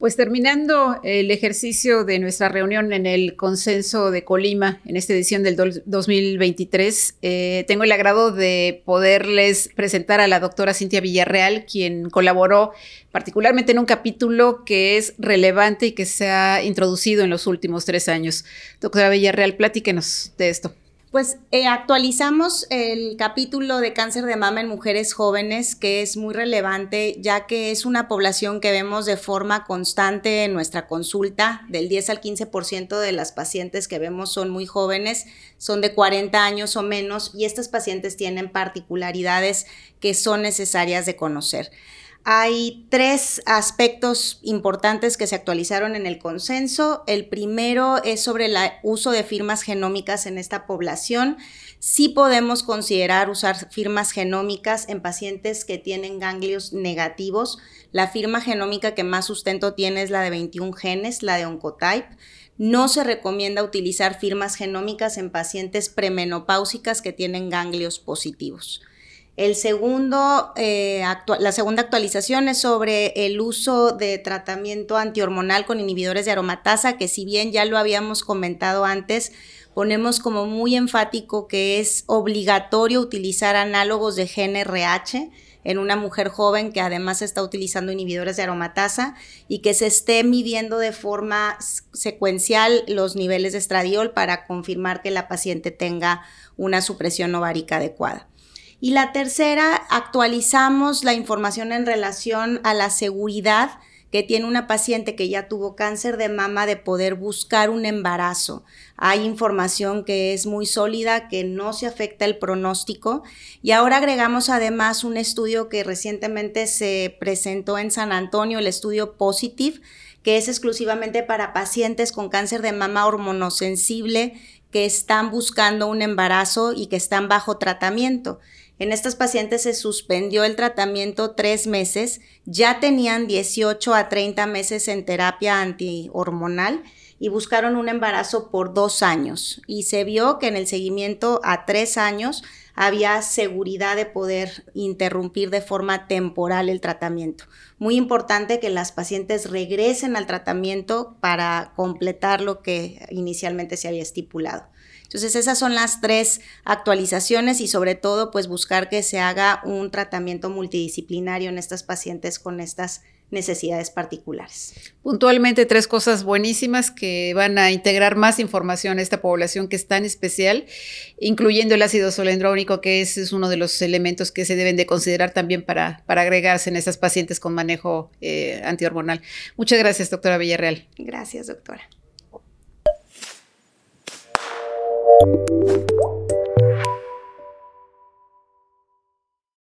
Pues terminando el ejercicio de nuestra reunión en el consenso de Colima en esta edición del 2023, eh, tengo el agrado de poderles presentar a la doctora Cintia Villarreal, quien colaboró particularmente en un capítulo que es relevante y que se ha introducido en los últimos tres años. Doctora Villarreal, platíquenos de esto. Pues eh, actualizamos el capítulo de cáncer de mama en mujeres jóvenes, que es muy relevante, ya que es una población que vemos de forma constante en nuestra consulta. Del 10 al 15% de las pacientes que vemos son muy jóvenes, son de 40 años o menos, y estas pacientes tienen particularidades que son necesarias de conocer. Hay tres aspectos importantes que se actualizaron en el consenso. El primero es sobre el uso de firmas genómicas en esta población. Sí podemos considerar usar firmas genómicas en pacientes que tienen ganglios negativos. La firma genómica que más sustento tiene es la de 21 genes, la de Oncotype. No se recomienda utilizar firmas genómicas en pacientes premenopáusicas que tienen ganglios positivos. El segundo, eh, la segunda actualización es sobre el uso de tratamiento antihormonal con inhibidores de aromatasa, que si bien ya lo habíamos comentado antes, ponemos como muy enfático que es obligatorio utilizar análogos de GNRH en una mujer joven que además está utilizando inhibidores de aromatasa y que se esté midiendo de forma secuencial los niveles de estradiol para confirmar que la paciente tenga una supresión ovárica adecuada. Y la tercera, actualizamos la información en relación a la seguridad que tiene una paciente que ya tuvo cáncer de mama de poder buscar un embarazo. Hay información que es muy sólida, que no se afecta el pronóstico. Y ahora agregamos además un estudio que recientemente se presentó en San Antonio, el estudio Positive, que es exclusivamente para pacientes con cáncer de mama hormonosensible que están buscando un embarazo y que están bajo tratamiento. En estas pacientes se suspendió el tratamiento tres meses, ya tenían 18 a 30 meses en terapia antihormonal y buscaron un embarazo por dos años. Y se vio que en el seguimiento a tres años había seguridad de poder interrumpir de forma temporal el tratamiento. Muy importante que las pacientes regresen al tratamiento para completar lo que inicialmente se había estipulado. Entonces esas son las tres actualizaciones y sobre todo pues buscar que se haga un tratamiento multidisciplinario en estas pacientes con estas necesidades particulares. Puntualmente tres cosas buenísimas que van a integrar más información a esta población que es tan especial, incluyendo el ácido solendrónico, que es, es uno de los elementos que se deben de considerar también para, para agregarse en estas pacientes con manejo eh, antihormonal. Muchas gracias, doctora Villarreal. Gracias, doctora. Thank you.